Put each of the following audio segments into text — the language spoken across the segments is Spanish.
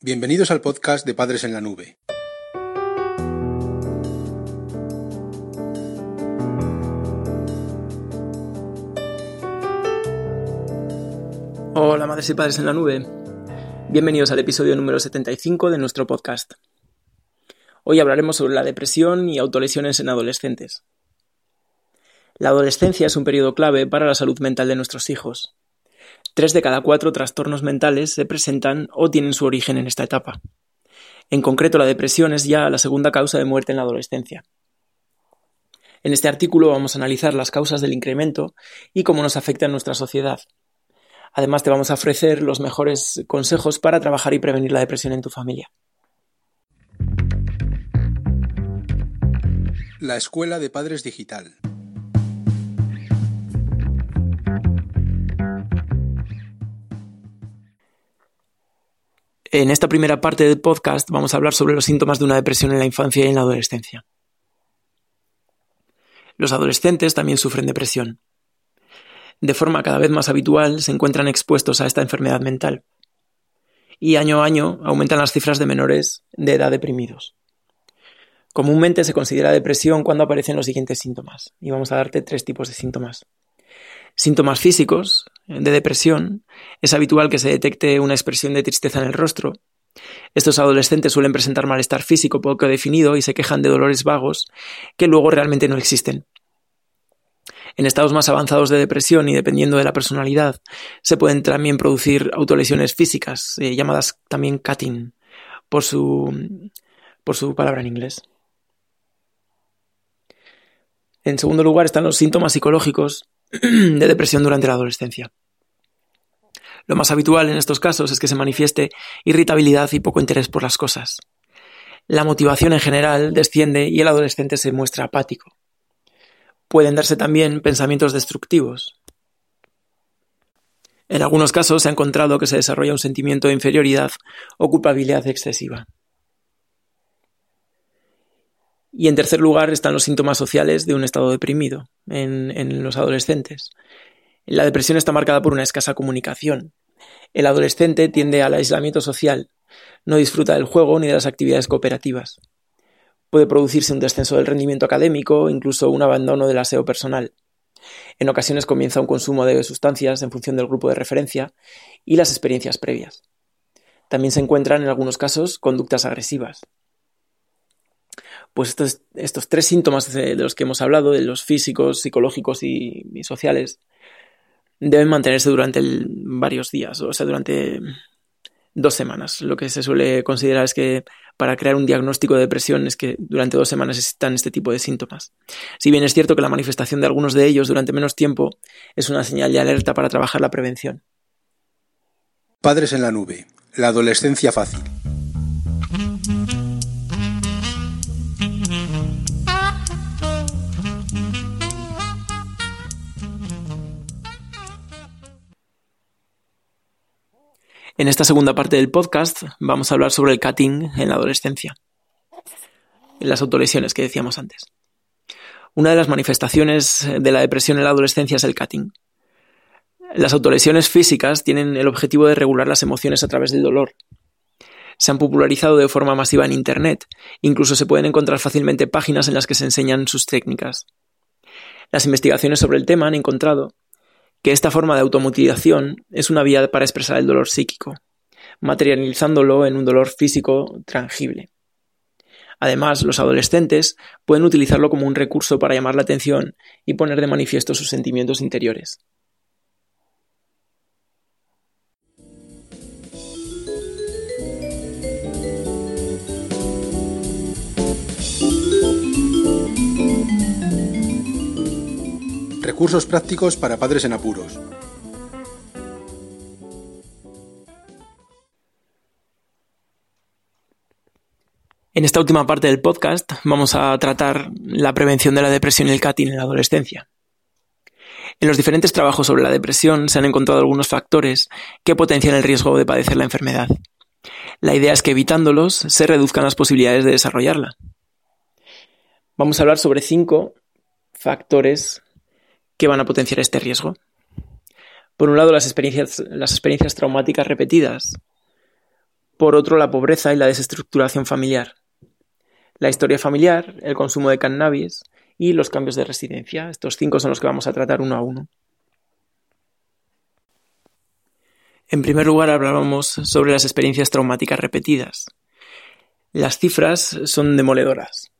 Bienvenidos al podcast de Padres en la Nube. Hola madres y padres en la nube. Bienvenidos al episodio número 75 de nuestro podcast. Hoy hablaremos sobre la depresión y autolesiones en adolescentes. La adolescencia es un periodo clave para la salud mental de nuestros hijos. Tres de cada cuatro trastornos mentales se presentan o tienen su origen en esta etapa. En concreto, la depresión es ya la segunda causa de muerte en la adolescencia. En este artículo vamos a analizar las causas del incremento y cómo nos afecta en nuestra sociedad. Además, te vamos a ofrecer los mejores consejos para trabajar y prevenir la depresión en tu familia. La Escuela de Padres Digital. En esta primera parte del podcast vamos a hablar sobre los síntomas de una depresión en la infancia y en la adolescencia. Los adolescentes también sufren depresión. De forma cada vez más habitual se encuentran expuestos a esta enfermedad mental. Y año a año aumentan las cifras de menores de edad deprimidos. Comúnmente se considera depresión cuando aparecen los siguientes síntomas. Y vamos a darte tres tipos de síntomas. Síntomas físicos de depresión, es habitual que se detecte una expresión de tristeza en el rostro. Estos adolescentes suelen presentar malestar físico poco definido y se quejan de dolores vagos que luego realmente no existen. En estados más avanzados de depresión y dependiendo de la personalidad, se pueden también producir autolesiones físicas, eh, llamadas también cutting, por su, por su palabra en inglés. En segundo lugar están los síntomas psicológicos de depresión durante la adolescencia. Lo más habitual en estos casos es que se manifieste irritabilidad y poco interés por las cosas. La motivación en general desciende y el adolescente se muestra apático. Pueden darse también pensamientos destructivos. En algunos casos se ha encontrado que se desarrolla un sentimiento de inferioridad o culpabilidad excesiva. Y en tercer lugar están los síntomas sociales de un estado deprimido en, los adolescentes. La depresión está marcada por una escasa comunicación. El adolescente tiende al aislamiento social, no disfruta del juego ni de las actividades cooperativas. Puede producirse un descenso del rendimiento académico, incluso un abandono del aseo personal. En ocasiones comienza un consumo de sustancias en función del grupo de referencia y las experiencias previas. También se encuentran en algunos casos conductas agresivas pues estos, tres síntomas de, los que hemos hablado, de los físicos, psicológicos y, sociales, deben mantenerse durante varios días, o sea, durante dos semanas. Lo que se suele considerar es que para crear un diagnóstico de depresión es que durante dos semanas existan este tipo de síntomas. Si bien es cierto que la manifestación de algunos de ellos durante menos tiempo es una señal de alerta para trabajar la prevención. Padres en la nube. La adolescencia fácil. En esta segunda parte del podcast vamos a hablar sobre el cutting en la adolescencia, en las autolesiones que decíamos antes. Una de las manifestaciones de la depresión en la adolescencia es el cutting. Las autolesiones físicas tienen el objetivo de regular las emociones a través del dolor. Se han popularizado de forma masiva en Internet, incluso se pueden encontrar fácilmente páginas en las que se enseñan sus técnicas. Las investigaciones sobre el tema han encontrado que esta forma de automutilación es una vía para expresar el dolor psíquico, materializándolo en un dolor físico tangible. Además, los adolescentes pueden utilizarlo como un recurso para llamar la atención y poner de manifiesto sus sentimientos interiores. Recursos prácticos para padres en apuros. En esta última parte del podcast vamos a tratar la prevención de la depresión y el cutting en la adolescencia. En los diferentes trabajos sobre la depresión se han encontrado algunos factores que potencian el riesgo de padecer la enfermedad. La idea es que evitándolos se reduzcan las posibilidades de desarrollarla. Vamos a hablar sobre cinco factores que van a potenciar este riesgo. Por un lado, las experiencias, las experiencias traumáticas repetidas. Por otro, la pobreza y la desestructuración familiar. La historia familiar, el consumo de cannabis y los cambios de residencia. Estos cinco son los que vamos a tratar uno a uno. En primer lugar, hablábamos sobre las experiencias traumáticas repetidas. Las cifras son demoledoras.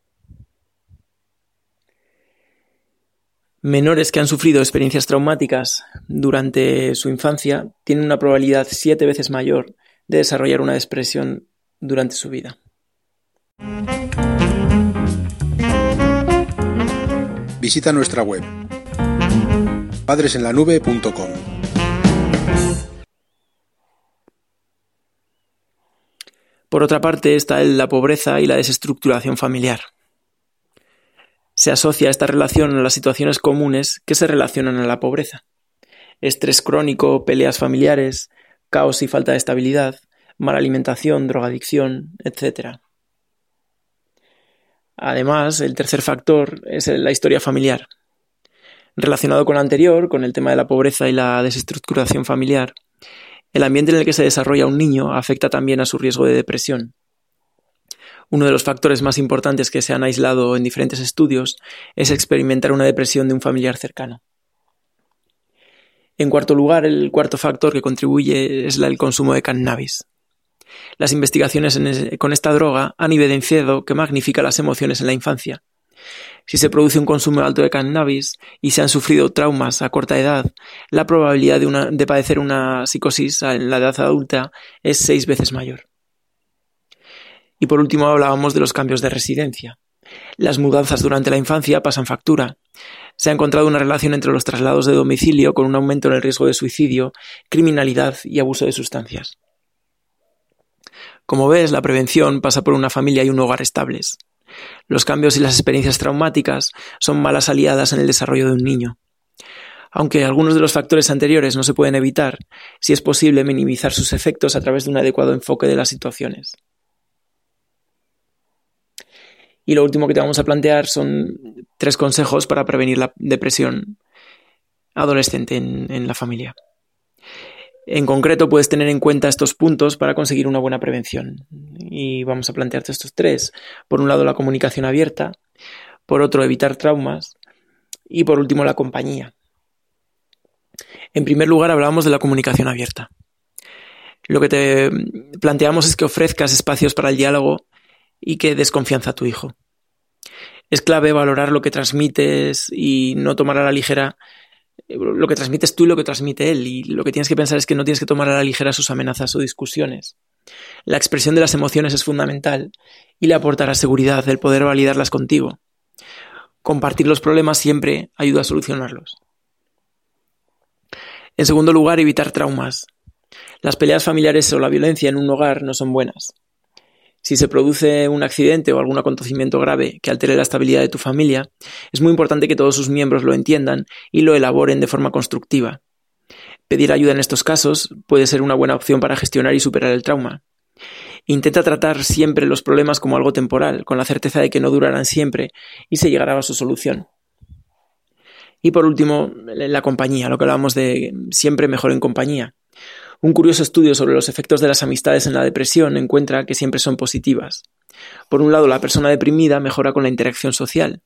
Menores que han sufrido experiencias traumáticas durante su infancia tienen una probabilidad siete veces mayor de desarrollar una depresión durante su vida. Visita nuestra web padresenlanube.com. Por otra parte está la pobreza y la desestructuración familiar. Se asocia esta relación a las situaciones comunes que se relacionan a la pobreza. Estrés crónico, peleas familiares, caos y falta de estabilidad, mala alimentación, drogadicción, etc. Además, el tercer factor es la historia familiar. Relacionado con lo anterior, con el tema de la pobreza y la desestructuración familiar, el ambiente en el que se desarrolla un niño afecta también a su riesgo de depresión. Uno de los factores más importantes que se han aislado en diferentes estudios es experimentar una depresión de un familiar cercano. En cuarto lugar, el cuarto factor que contribuye es el consumo de cannabis. Las investigaciones con esta droga han evidenciado que magnifica las emociones en la infancia, si se produce un consumo alto de cannabis y se han sufrido traumas a corta edad, la probabilidad de, padecer una psicosis en la edad adulta es seis veces mayor. Y por último hablábamos de los cambios de residencia. Las mudanzas durante la infancia pasan factura. Se ha encontrado una relación entre los traslados de domicilio con un aumento en el riesgo de suicidio, criminalidad y abuso de sustancias. Como ves, la prevención pasa por una familia y un hogar estables. Los cambios y las experiencias traumáticas son malas aliadas en el desarrollo de un niño. Aunque algunos de los factores anteriores no se pueden evitar, sí es posible minimizar sus efectos a través de un adecuado enfoque de las situaciones. Y lo último que te vamos a plantear son tres consejos para prevenir la depresión adolescente en, en la familia. En concreto, puedes tener en cuenta estos puntos para conseguir una buena prevención. Y vamos a plantearte estos tres. Por un lado, la comunicación abierta. Por otro, evitar traumas. Y por último, la compañía. En primer lugar, hablamos de la comunicación abierta. Lo que te planteamos es que ofrezcas espacios para el diálogo y que des confianza a tu hijo. Es clave valorar lo que transmites y no tomar a la ligera lo que transmites tú y lo que transmite él. Y lo que tienes que pensar es que no tienes que tomar a la ligera sus amenazas o discusiones. La expresión de las emociones es fundamental y le aportará seguridad el poder validarlas contigo. Compartir los problemas siempre ayuda a solucionarlos. En segundo lugar, evitar traumas. Las peleas familiares o la violencia en un hogar no son buenas. Si se produce un accidente o algún acontecimiento grave que altere la estabilidad de tu familia, es muy importante que todos sus miembros lo entiendan y lo elaboren de forma constructiva. Pedir ayuda en estos casos puede ser una buena opción para gestionar y superar el trauma. Intenta tratar siempre los problemas como algo temporal, con la certeza de que no durarán siempre y se llegará a su solución. Y por último, la compañía, lo que hablábamos de siempre mejor en compañía. Un curioso estudio sobre los efectos de las amistades en la depresión encuentra que siempre son positivas. Por un lado, la persona deprimida mejora con la interacción social.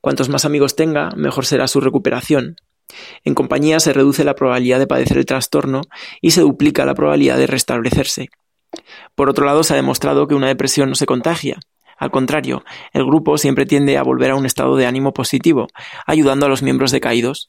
Cuantos más amigos tenga, mejor será su recuperación. En compañía se reduce la probabilidad de padecer el trastorno y se duplica la probabilidad de restablecerse. Por otro lado, se ha demostrado que una depresión no se contagia. Al contrario, el grupo siempre tiende a volver a un estado de ánimo positivo, ayudando a los miembros decaídos.